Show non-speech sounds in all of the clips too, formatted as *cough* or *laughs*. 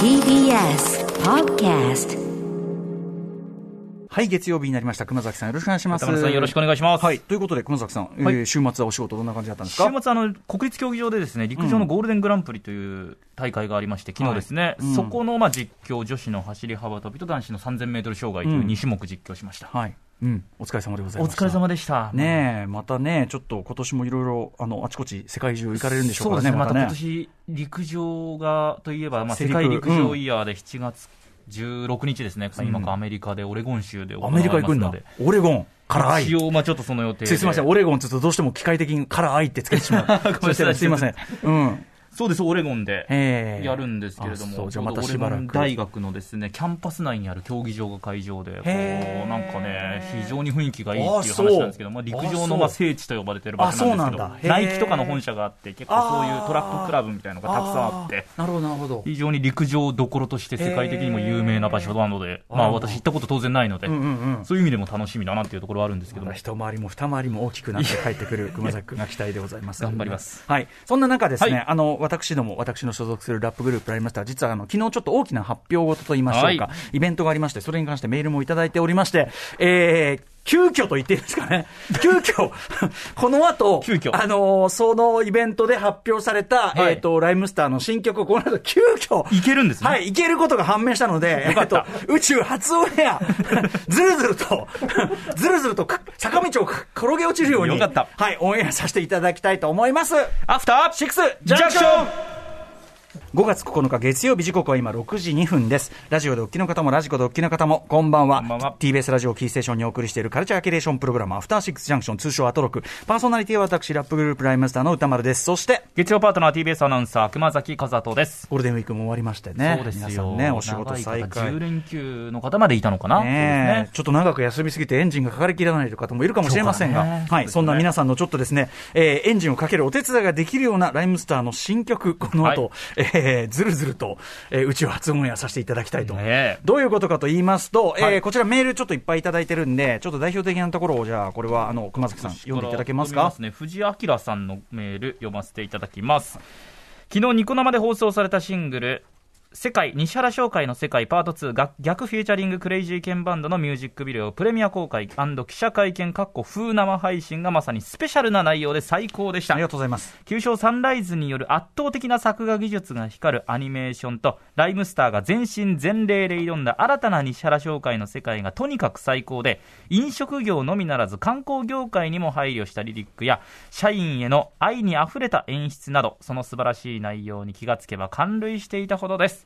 TBS Podcast はい、月曜日になりました。熊崎さん、よろしくお願いします。よろしくお願いしますはい、ということで、熊崎さん、えーはい週末はお仕事どんな感じだったんですか？週末あの、国立競技場でですね陸上のゴールデングランプリという大会がありまして、昨日ですね、はいうんそこのまあ実況、女子の走り幅跳びと男子の3000メートル障害といううん2種目実況しました。はい。うん、お疲れ様でございおました。疲れ様でした。ねえ、またね、ちょっと今年もいろいろ、あの、あちこち世界中行かれるんでしょうからね、そうですね、またね今年、陸上がといえば、まあ、世界陸上イヤーで7月16日ですね、今からアメリカでオレゴン州で行われアメリカ行くんだ。オレゴンから愛。一応、まあちょっとその予定で。すいません、オレゴンって言うとどうしても機械的にから愛ってつけてしまう。*laughs* すいません。うん。そうです、オレゴンで。ええやるんですけれども、じゃあまたオレゴン大学のですねキャンパス内にある競技場が会場で、こうなんかね、非常に雰囲気がいいっていう話なんですけど、まあ、陸上のまあ聖地と呼ばれてる場所なんですけどナイキとかの本社があって、結構そういうトラッククラブみたいなのがたくさんあって。なるほど、なるほど。非常に陸上どころとして世界的にも有名な場所なので、まあ私行ったこと当然ないので、うんうんうん。そういう意味でも楽しみだなっていうところはあるんですけども、一回りも二回りも大きくなって帰ってくる熊崎君が期待でございます。*laughs* 頑張ります。はい。そんな中ですね、はいあの、私ども、私の所属するラップグループありました。実は、あの、昨日ちょっと大きな発表事と言いましょうか、はいイベントがありまして、それに関してメールもいただいておりまして、えー、急遽と言っていいですかね。急遽、この後、急遽。あのーそのイベントで発表された、はい。えっ、と、ライムスターの新曲をこの後急遽、いけるんですね。はい、いけることが判明したので、えっと、宇宙初オンエア、*laughs* ずるずると、ずるずるとか坂道をか転げ落ちるように、よかった。はい、オンエアさせていただきたいと思います。アフターシックスジャンクション5月9日月曜日時刻は今6時2分です。ラジオでお聞きの方もラジコでお聞きの方もこんばんは。こんばんは TBS ラジオキーステーションにお送りしているカルチャーキュレーションプログラムアフターシックスジャンクション通称アトロク。パーソナリティは私ラップグループライムスターの歌丸です。そして、月曜パートナー TBS アナウンサー熊崎和人です。ゴールデンウィークも終わりましてね。そうですよ。皆さんね、お仕事再開10。連休の方までいたのかな、ねねちょっと長く休みすぎてエンジンがかかりきらないという方もいるかもしれませんが、ねはい、そんな皆さんのちょっとですね、えーエンジンをかけるお手伝いができるようなライムスターの新曲、この後、はいえーずるずると、えー宇宙初オンエアさせていただきたいと。ねえどういうことかと言いますと、えーはいこちらメールちょっといっぱいいただいてるんで、ちょっと代表的なところを、じゃあ、これは、あの、熊崎さん、読んでいただけますか？ね、藤井明さんのメール読ませていただきます。昨日ニコ生で放送されたシングル、世界、西原商会の世界パート2が逆フューチャリングクレイジーケンバンドのミュージックビデオプレミア公開記者会見かっこ風生配信がまさにスペシャルな内容で最高でしたあり。がとうございます。旧称サンライズによる圧倒的な作画技術が光るアニメーションとライムスターが全身全霊で挑んだ新たな西原商会の世界がとにかく最高で飲食業のみならず観光業界にも配慮したリリックや社員への愛にあふれた演出などその素晴らしい内容に気がつけば感涙していたほどです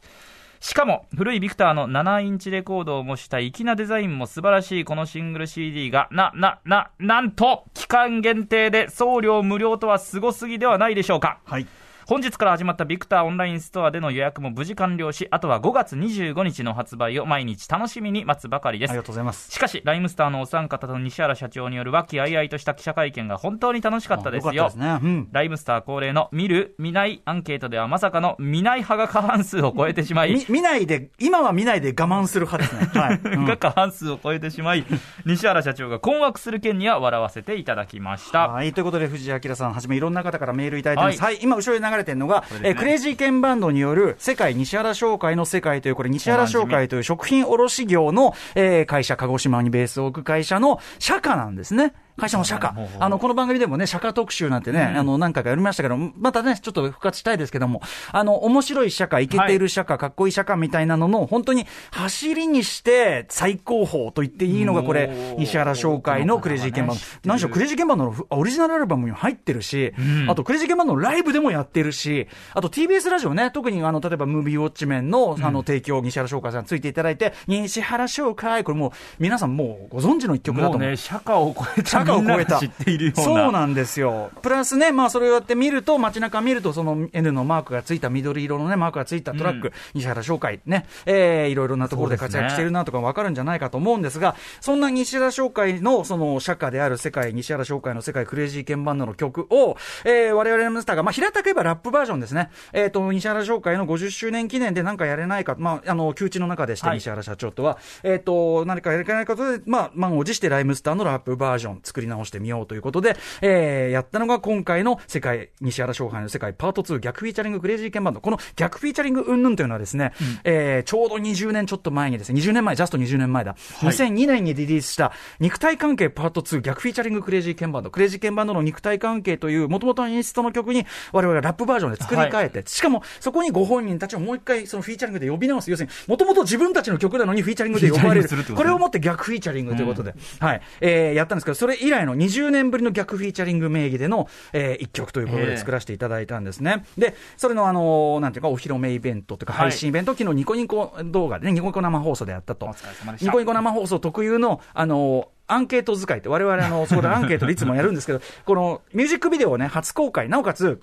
しかも古いビクターの7インチレコードを模した粋なデザインも素晴らしいこのシングル CD がな、な、な、なんと期間限定で送料無料とはすごすぎではないでしょうか。はい。本日から始まったビクターオンラインストアでの予約も無事完了し、あとは5月25日の発売を毎日楽しみに待つばかりですありが。とうございます。しかし、ライムスターのお三方と西原社長による和気あいあいとした記者会見が本当に楽しかったですよ。ですね。うん。ライムスター恒例の見る、見ないアンケートではまさかの見ない派が過半数を超えてしまい、み見ないで、今は見ないで我慢する派ですね。*laughs* はい。うんが過半数を超えてしまい、西原社長が困惑する件には笑わせていただきました。はい、ということで、藤井明さんはじめいろんな方からメールいただいてます。はい、今後ろに流れてるのが、ねえークレイジーケンバンドによる世界西原商会の世界という、これ西原商会という食品卸業の、えー会社、鹿児島にベースを置く会社の社歌なんですね。会社の社歌。あの、この番組でもね、社歌特集なんてね、あの、何回かやりましたけど、またね、ちょっと復活したいですけども、あの、面白い社歌、イケている社歌、かっこいい社歌みたいなのの、本当に走りにして最高峰と言っていいのが、これ西原商会のクレイジーケンバンド。何しろクレイジーケンバンドのオリジナルアルバムにも入ってるし、あとクレイジーケンバンドのライブでもやってるし、あと TBS ラジオね、特にあの、例えばムービーウォッチメンのあの提供、西原商会さんついていただいて、西原商会、これもう皆さんもうご存知の一曲だと思う。もうね、社会を超えた社会を超えた。知っているような。そうなんですよ。プラスね、まあそれをやって見ると、街中見ると、その N のマークがついた緑色のね、マークがついたトラック、うん西原商会ね、えー、いろいろなところで活躍してるなとかわかるんじゃないかと思うんですが、そんな西原商会のその社歌である世界、西原商会の世界クレイジーケンバンドの曲を、えー、我々ライムスターが、まあ平たく言えばラップバージョンですね。えっ、と、西原商会の50周年記念で何かやれないか、まあ、あの、旧知の仲でして、はい西原社長とは、えっ、と、何かやれないかとで、まあ、満を持してライムスターのラップバージョン作作り直してみようということで、えー、やったのが今回の世界、西原商会の世界パート2逆フィーチャリングクレイジーケンバンド。この逆フィーチャリング云々というのはですね、うん、えー、ちょうど20年ちょっと前にですね、20年前、ジャスト20年前だ。はい、2002年にリリースした肉体関係パート2逆フィーチャリングクレイジーケンバンド。クレイジーケンバンドの肉体関係という、もともとのインストの曲に我々がラップバージョンで作り変えて、はい、しかもそこにご本人たちをもう一回そのフィーチャリングで呼び直す。要するに、もともと自分たちの曲なのにフィーチャリングで呼ばれる。これをもって逆フィーチャリングということで、うん、はい、えー、やったんですけど、それ以来の20年ぶりの逆フィーチャリング名義での、えー、一曲ということで作らせていただいたんですね。で、それのあのー、なんていうか、お披露目イベントというか、配信イベント、はい、昨日ニコニコ動画でね、ニコニコ生放送でやったと。ニコニコ生放送特有の、あのーアンケート使いって、我々あの、そこでアンケートでいつもやるんですけど、*laughs* このミュージックビデオをね、初公開、なおかつ、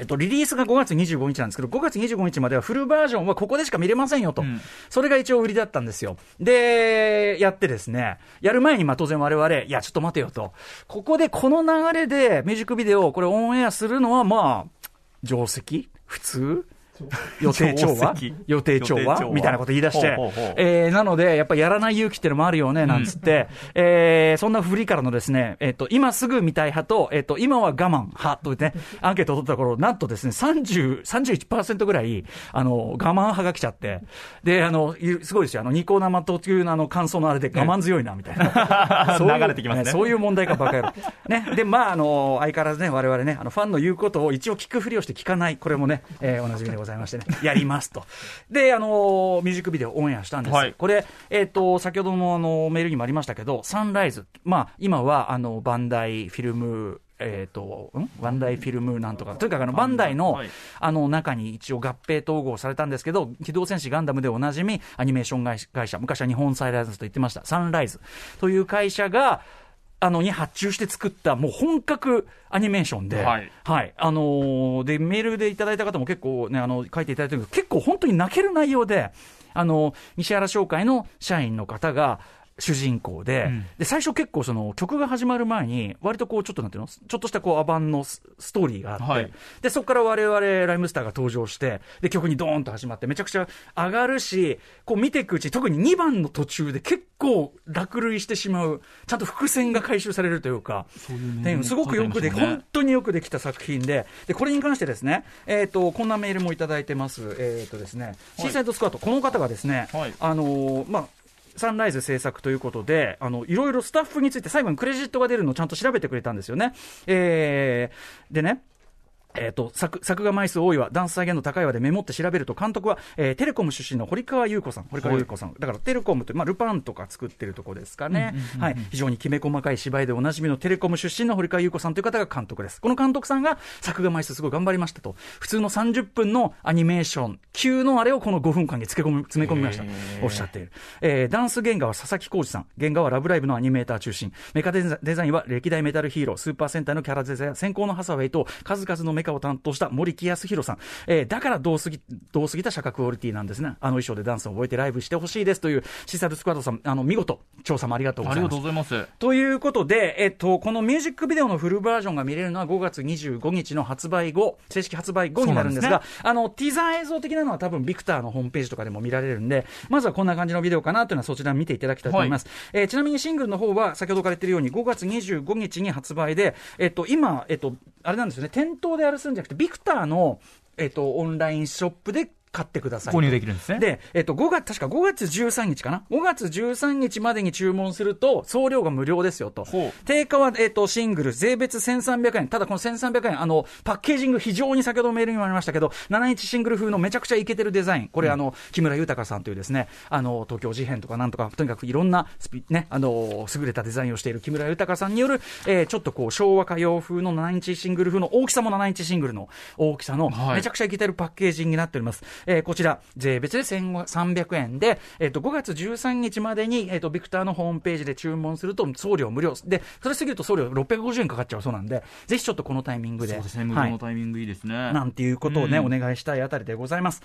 えっと、リリースが5月25日なんですけど、5月25日まではフルバージョンはここでしか見れませんよと。うん、それが一応売りだったんですよ。で、やってですね、やる前にまあ当然我々、いや、ちょっと待てよと。ここでこの流れでミュージックビデオをこれオンエアするのはまあ、定石？普通？*laughs* 予定調和？予定調和？みたいなこと言い出して、えー、なので、やっぱやらない勇気っていうのもあるよね、なんつって、うん、えー、そんな振りからのですね、えっ、ー、と、今すぐ見たい派と、えっ、ー、と、今は我慢派とね、アンケートを取った頃、なんとですね、30、31%ぐらい、あの、我慢派が来ちゃって、で、あの、すごいですよ、あの、ニコ生というあの、感想のあれで我慢強いな、みたいな。*laughs* そう流れてきますね、ね、そういう問題かバカ野郎。ね。で、まあ、あの、相変わらずね、我々ね、あの、ファンの言うことを一応聞くふりをして聞かない、これもね、えー、おなじみでございましてね、*laughs* やりますと。で、あのミュージックビデオオンエアしたんです。はい、これ、えっ、ー、と、先ほどのあのメールにもありましたけど、サンライズ、まあ、今は、あの、バンダイフィルム、えっ、ー、と、ん？バンダイフィルムなんとか、とにかくあの、バンダイの、はい、あの、中に一応合併統合されたんですけど、機動戦士ガンダムでおなじみ、アニメーション会社、昔は日本サイライズと言ってました、サンライズという会社が、あの、に発注して作った、もう本格アニメーションで、はい。はい、あのー、で、メールでいただいた方も結構ね、あの、書いていただいてるけど、結構本当に泣ける内容で、あの、西原商会の社員の方が、主人公で、うん、で、最初結構その曲が始まる前に、割とこう、ちょっとなんていうの？ちょっとしたこう、アバンのストーリーがあって、はい、で、そこから我々、ライムスターが登場して、で、曲にドーンと始まって、めちゃくちゃ上がるし、こう見ていくうち、特に2番の途中で結構落類してしまう、ちゃんと伏線が回収されるというか、そういうね、すごくよくで、ね、本当によくできた作品で、で、これに関してですね、えっ、ー、と、こんなメールもいただいてます。えっ、ー、とですね、シーサイドスクワット、この方がですね、はい、あのー、まあ、サンライズ制作ということで、あの、いろいろスタッフについて最後にクレジットが出るのをちゃんと調べてくれたんですよね。えー、でね、えっ、ー、と、作、作画枚数多いわ、ダンス再現の高いわでメモって調べると、監督は、えー、テレコム出身の堀川優子さん。堀川優子さん。だから、テレコムって、まあ、ルパンとか作ってるとこですかね。はい。非常にきめ細かい芝居でおなじみのテレコム出身の堀川優子さんという方が監督です。この監督さんが作画枚数すごい頑張りましたと。普通の30分のアニメーション級のあれをこの5分間に詰め込み、詰め込みました。おっしゃっている。えー、ダンス原画は佐々木浩二さん。原画はラブライブのアニメーター中心。メカデザインは歴代メタルヒーロー、スーパー戦隊のキャラデザイン、先行のハサウェイと数々のメカを担当した森木康弘さん、えー、だからどうすぎ、どうすぎた社会クオリティなんですね。あの衣装でダンスを覚えてライブしてほしいですという、シサルスクワッドさん、あの、見事、調査もありがとうございます。ありがとうございます。ということで、えっと、このミュージックビデオのフルバージョンが見れるのは5月25日の発売後、正式発売後になるんですが、すね、あの、ティザー映像的なのは多分ビクターのホームページとかでも見られるんで、まずはこんな感じのビデオかなというのはそちら見ていただきたいと思います。はい、えー、ちなみにシングルの方は、先ほどから言ってるように5月25日に発売で、えっと、今、えっと、あれなんですよね、店頭でルするんじゃなくて、ビクターの、えっと、オンラインショップで買ってください。購入できるんですね。で、えっと、5月、確か5月13日かな ?5 月13日までに注文すると、送料が無料ですよと。定価は、えっと、シングル、税別1300円。ただこの1300円、あの、パッケージング非常に先ほどメールにもありましたけど、7インチシングル風のめちゃくちゃイケてるデザイン。これ、うん、あの、木村豊さんというですね、あの、東京事変とかなんとか、とにかくいろんなスピ、ね、あの、優れたデザインをしている木村豊さんによる、えー、ちょっとこう、昭和歌謡風の7インチシングル風の大きさも7インチシングルの大きさの、めちゃくちゃイケてるパッケージングになっております。えー、こちら、税別で1300円で、えっと、5月13日までに、えっと、ビクターのホームページで注文すると送料無料。で、それ過ぎると送料650円かかっちゃうそうなんで、ぜひちょっとこのタイミングで。そうですね、無料のタイミングいいですね。はい、なんていうことをね、うん、お願いしたいあたりでございます。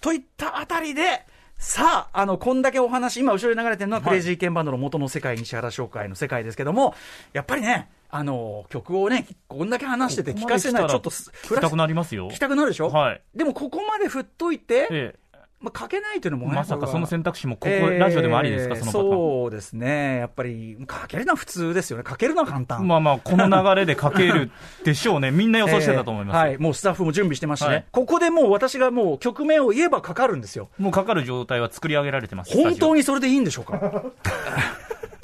といったあたりで、さあ、あの、こんだけお話、今後ろに流れてるのは、クレイジーケンバンドの元の世界、西原商会の世界ですけども、やっぱりね、あの、曲をね、こんだけ話してて聞かせない、ちょっと、聞きたくなりますよ。聞きたくなるでしょ？はい。でも、ここまで振っといて、ええまあ、書けないというのもね、まさかその選択肢もここ、えーラジオでもありですか、その。そうですね、やっぱり書けるのは普通ですよね、書けるのは簡単。まあまあ、この流れで書けるでしょうね。*laughs* みんな予想してたと思います。えーはい、もうスタッフも準備してますしね、はいここでもう私がもう曲名を言えばかかるんですよ。もうかかる状態は作り上げられてます。本当ににそれでいいんでしょうか？*laughs*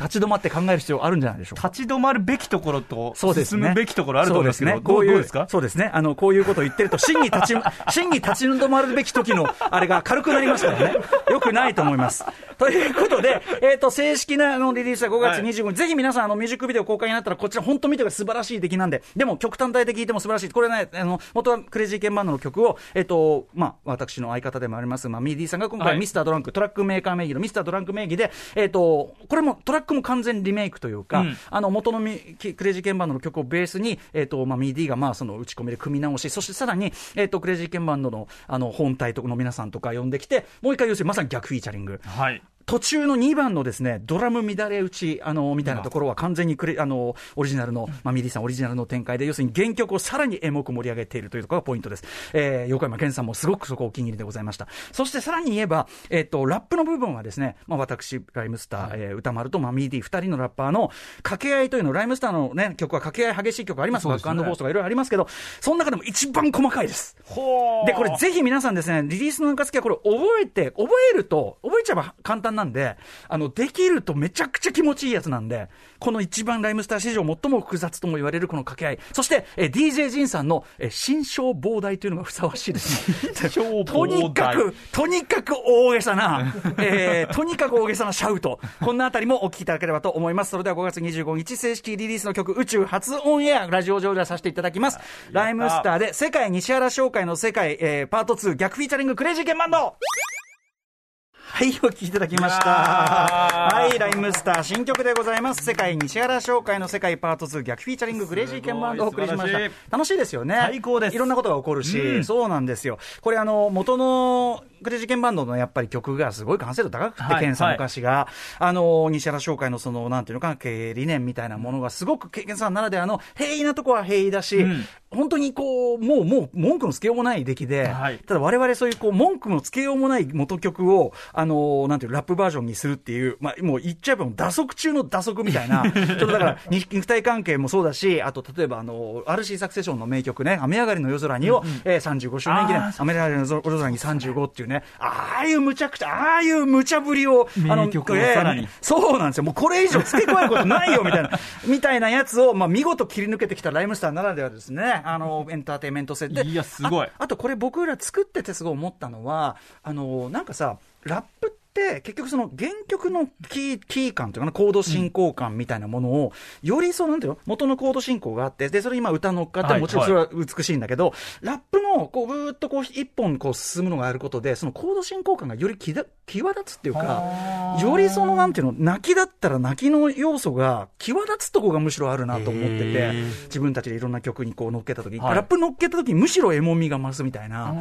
立ち止まって考える必要あるんじゃないでしょうか。立ち止まるべきところと、そうですね。進むべきところあると思いますけど、ね。こういう、どうですか？そうですね。あの、こういうことを言ってると、真に立ち、*laughs* 真に立ち止まるべき時の、あれが軽くなりますからね。よくないと思います。ということで、えっ、と、正式なあのリリースは5月25日、ぜひ皆さん、あの、ミュージックビデオ公開になったら、こちら本当見てください。素晴らしい出来なんで。でも、曲単体で聴いても素晴らしい。これね、あの、元はクレイジーケンバンドの曲を、えっ、と、まあ、私の相方でもあります、まあ、ミーディーさんが今回、はいミスタードランク、トラックメーカー名義のミスタードランク名義で、えっ、と、これも、トラックも完全リメイクというか、うんあの、元のミキクレイジーケンバンドの曲をベースに、えっ、と、まあ、マミー Dが、まあ、その、打ち込みで組み直し、そしてさらに、えっ、と、クレイジーケンバンドの、あの、本体とかの皆さんとか呼んできて、もう一回要するにまさに逆フィーチャリング。はい。途中の2番のですね、ドラム乱れ打ち、あの、みたいなところは完全にクレ、あの、オリジナルの、まあ、マミーDさんオリジナルの展開で、要するに原曲をさらにエモく盛り上げているというところがポイントです。えー、横山剣さんもすごくそこお気に入りでございました。そしてさらに言えば、えっ、と、ラップの部分はですね、まあ、私、ライムスター、えー宇多丸と、まあ、マミーD二人のラッパーの掛け合いというの、ライムスターのね、曲は掛け合い激しい曲あります。バッそうですねクフォースとかいろいろありますけど、その中でも一番細かいです。で、これぜひ皆さんですね、リリースの暁はこれ覚えて、覚えると、覚えちゃえば簡単なんで、あの、できるとめちゃくちゃ気持ちいいやつなんで、この一番ライムスター史上最も複雑とも言われるこの掛け合い。そして、え DJ ジンさんの、え心象膨大というのがふさわしいですね。超 *laughs* とにかく、とにかく大げさな、えーとにかく大げさなシャウト。こんなあたりもお聞きいただければと思います。それでは5月25日正式リリースの曲、宇宙初オンエア、ラジオ上ではさせていただきます。ライムスターで、世界西原商会の世界、えーパート2逆フィーチャリングクレイジーケンバンドはい、お聴きいただきました。はい、ライムスター新曲でございます。世界西原商会の世界パート2逆フィーチャリングクレイジーケンバンドをお送りしましたしい。楽しいですよね。最高ですいろんなことが起こるし、うんそうなんですよ。これあの、元のクレイジーケンバンドのやっぱり曲がすごい完成度高くて、はい剣さんの歌詞が、あの、西原商会のその、なんていうのかな、経営理念みたいなものがすごく、剣さんならではの平易なとこは平易だし、うん本当にこう、もう、もう、文句のつけようもない出来で、はいただ我々そういうこう、文句のつけようもない元曲を、あの、なんていう、ラップバージョンにするっていう、まあ、もう言っちゃえば、打足中の打足みたいな、*laughs* ちょっとだから、に肉体関係もそうだし、あと、例えば、あの、RC サクセションの名曲ね、雨上がりの夜空にを、えー35周年記念。あー、雨上がりの夜空に35っていうね、ああいう無茶苦茶、ああいう無茶ぶりを、あの名曲をえーさらに。そうなんですよ。もうこれ以上付け加えることないよ、みたいな、*laughs* みたいなやつを、まあ、見事切り抜けてきたライムスターならではですね、あの、エンターテインメント性で。いやすごい。ああとこれ僕ら作っててすごい思ったのは、あの、なんかさ、ラップって結局その原曲のキー、キー感というかな、コード進行感みたいなものを、よりそうなんていうの元のコード進行があって、で、それ今歌乗っかって、もちろんそれは美しいんだけど、ラップの、こう、ぐーっとこう、一本こう進むのがあることで、そのコード進行感がより際際立つっていうかよりその、なんていうの、泣きだったら泣きの要素が際立つとこがむしろあるなと思ってて自分たちでいろんな曲にこう乗っけた時に、はいラップ乗っけた時にむしろエモみが増すみたいな、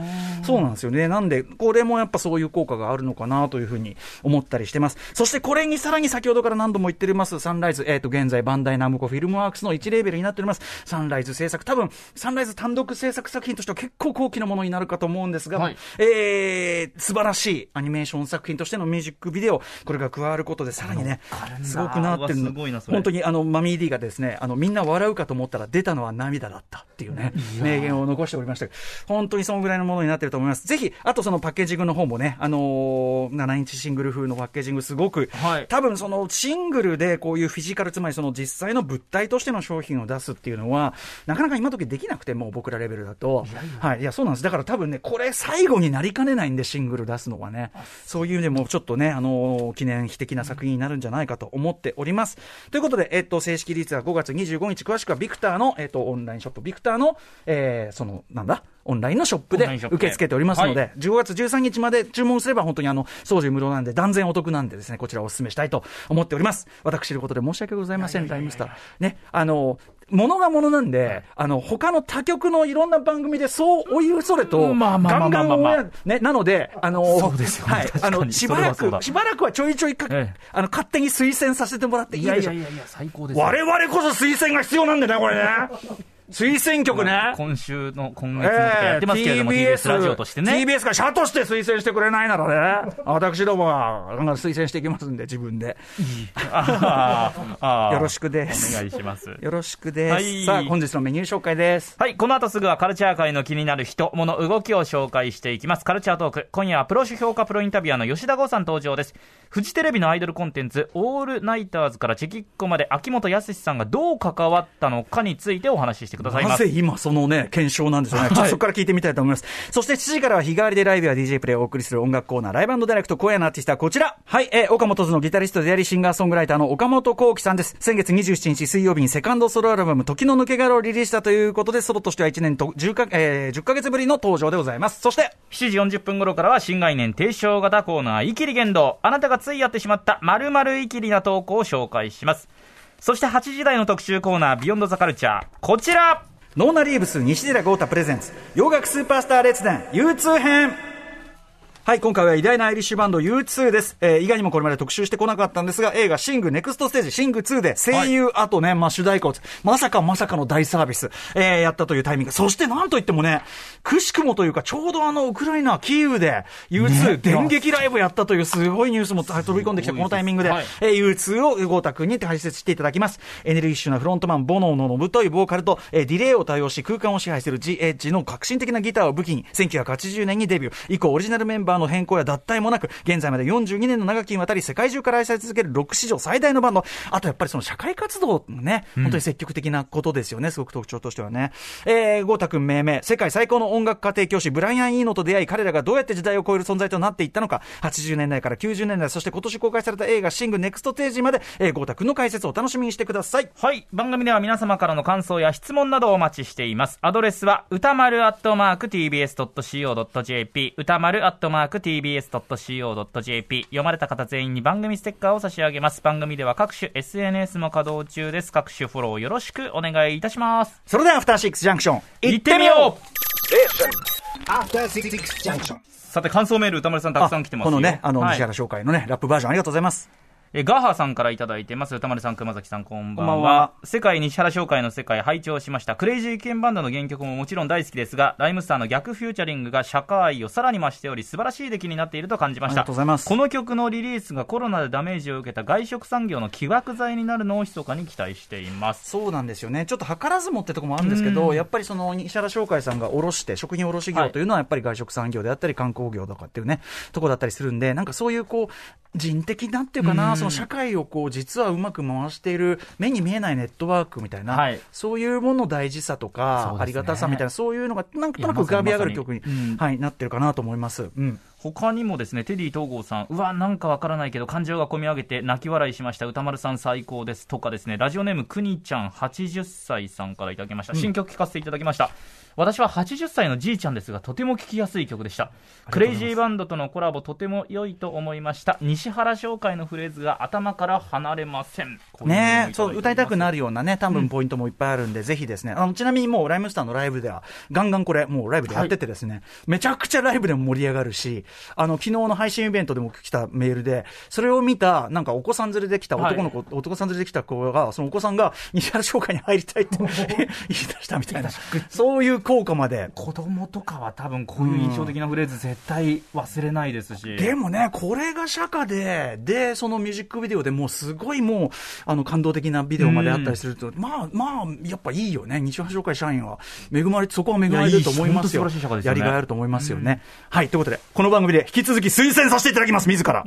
そうなんですよね。なんで、これもやっぱそういう効果があるのかなというふうに思ったりしてます。そしてこれにさらに先ほどから何度も言っております、サンライズ、えっ、と、現在、バンダイナムコフィルムワークスの1レーベルになっております、サンライズ制作。多分、サンライズ単独制作作品としては結構高貴なものになるかと思うんですが、はい。えー、素晴らしいアニメーション作品としてのミュージックビデオ、これが加わることでさらにねすごくなってるうわすごいなそれ。本当にあの、マミー D がですね、あの、みんな笑うかと思ったら出たのは涙だったっていうね、名言を残しておりました。本当にそのぐらいのものになってると思います。ぜひ、あとそのパッケージングの方もね、あのー7インチシングル風のパッケージングすごく、はい。多分そのシングルでこういうフィジカル、つまりその実際の物体としての商品を出すっていうのは、なかなか今時できなくて、もう僕らレベルだと。はい。いや、そうなんです。だから多分ね、これ最後になりかねないんで、シングル出すのはね。そういう意味でもちょっとね、あのー記念碑的な作品になるんじゃないかと思っております。ということで、えっと、正式リリースは5月25日、詳しくはビクターの、えっと、オンラインショップ、ビクターの、えー、その、なんだ？オンラインのショップで受け付けておりますので、は15月13日まで注文すれば本当にあの、送料無料なんで断然お得なんでですね、こちらをお勧めしたいと思っております。私のことで申し訳ございません、ライムスター。ね、あの、ものがものなんで、あの、他の他局のいろんな番組でそうおいうそれと、ガンガンね、なので、あの、そうですよね。はい、あの、しばらく、しばらくはちょいちょいか、ええ。あの、勝手に推薦させてもらっていいでしょういやいやいや、最高ですよ。我々こそ推薦が必要なんでね、これね。推薦曲ね。今週の、今月のやってますけれども、TBS ラジオとしてね。TBS が社として推薦してくれないならね、私どもは推薦していきますんで、自分で。よろしくです。お願いします。よろしくです。はいさあ、本日のメニュー紹介です。はい、この後すぐはカルチャー界の気になる人、物、動きを紹介していきます。カルチャートーク。今夜はプロ主評価プロインタビュアーの吉田剛さん登場です。フジテレビのアイドルコンテンツ、オールナイターズからチェキッコまで秋元康さんがどう関わったのかについてお話ししてくださいます。なぜ今そのね、検証なんですよね。ちょっとそこから聞いてみたいと思います。そして7時からは日替わりでライブや DJ プレイをお送りする音楽コーナー、ライブダイレクト、今夜のアーティストはこちら。はい、えー岡本図のギタリストであり、シンガーソングライターの岡本幸輝さんです。先月27日水曜日にセカンドソロアルバム、時の抜け殻をリリースしたということで、ソロとしては1年と10か、えー10ヶ月ぶりの登場でございます。そして、7時40分頃からは新概念提唱型コーナー、イキリ言動。あなたがついやってしまった〇〇イキリな投稿を紹介します。そして8時台の特集コーナー、ビヨンドザカルチャー。こちら。ノーナリーブス西寺郷太プレゼンツ。洋楽スーパースター列伝 U2 編。はい、今回は偉大なアイリッシュバンド U2 です。えー、意外にもこれまで特集してこなかったんですが、映画シングネクストステージシング2で声優、あとね、まあ主題歌を、まさかまさかの大サービス、えー、やったというタイミング。そしてなんといってもね、くしくもというか、ちょうどあの、ウクライナ、キーウで U2 電撃ライブやったというすごいニュースも飛び込んできたこのタイミングで、はいえー U2 を郷太君に解説していただきます。エネルギッシュなフロントマン、ボノーののぶといボーカルと、えーディレイを多用し空間を支配する G エッジの革新的なギターを武器に、1980年にデビュー。以降、オリジナルメンバーの変更や脱退もなく、現在まで42年の長きにわたり世界中から愛され続けるロック史上最大のバンド。あとやっぱりその社会活動のね、本当に積極的なことですよね、すごく特徴としてはね。えー、ゴータ君命名、世界最高の音楽家庭教師、ブライアン・イーノと出会い、彼らがどうやって時代を超える存在となっていったのか、80年代から90年代、そして今年公開された映画、シングネクストテージまで、えー、ゴータ君の解説をお楽しみにしてください。はい。番組では皆様からの感想や質問などをお待ちしています。アドレスは、歌丸アットマーク tbs.co.jp、歌丸アットマーク tbs.co.jp、読まれた方全員に番組ステッカーを差し上げます。番組では各種 SNS も稼働中です。各種フォローよろしくお願いいたします。それでは、アフターシックスジャンクション、行ってみよう After Six Junction. さて、感想メール歌丸さんたくさん来てますよ。このね、あの、はい西原紹介のね、ラップバージョンありがとうございます。えガーハーさんからいただいてます。歌丸さん、熊崎さん、こんばんは。こんばんは世界西原商会の世界、拝聴しました。クレイジーケンバンドの原曲ももちろん大好きですが、ライムスターの逆フューチャリングが社会をさらに増しており、素晴らしい出来になっていると感じました。ありがとうございますこの曲のリリースがコロナでダメージを受けた外食産業の起爆剤になるのを密かに期待しています。そうなんですよね、ちょっと図らずもってところもあるんですけど、やっぱりその西原商会さんが卸して、食品卸業というのは、やっぱり外食産業であったり、観光業とかっていうね、とこだったりするんで、なんかそういうこう、人的なっていうかな、その社会をこう、実はうまく回している、目に見えないネットワークみたいな、はい。そういうものの大事さとか、ね。ありがたさみたいな、そういうのが、なんとなく浮かび上がる曲に、はい、なってるかなと思います。うん他にもですね、テディ東郷さん、うわ、なんかわからないけど、感情が込み上げて泣き笑いしました、歌丸さん最高ですとかですね、ラジオネームくにちゃん80歳さんからいただきました。新曲聴かせていただきました。私は80歳のじいちゃんですが、とても聴きやすい曲でした。クレイジーバンドとのコラボ、とても良いと思いました。西原商会のフレーズが頭から離れません。ねそう、歌いたくなる。るようなね、多分ポイントもいっぱいあるんで、ぜひですね、あの、ちなみにもうライムスターのライブでは、ガンガンこれ、もうライブでやっててですね、めちゃくちゃライブでも盛り上がるし、あの、昨日の配信イベントでも来たメールで、それを見た、なんかお子さん連れで来た男の子、男さん連れで来た子が、そのお子さんが西原商会に入りたいって *laughs* 言い出したみたいな、そういう効果まで。子供とかは多分こういう印象的なフレーズ絶対忘れないですし。でもね、これが釈迦で、で、そのミュージックビデオでもうすごいもう、あの、感動的なビデオまであったりすると、まあまあ、やっぱいいよね。西原商会社員は。恵まれて、そこは恵まれてると思いますよ。いやいやりがいあると思いますよね。はい、ということで、この番組で引き続き推薦させていただきます、自ら。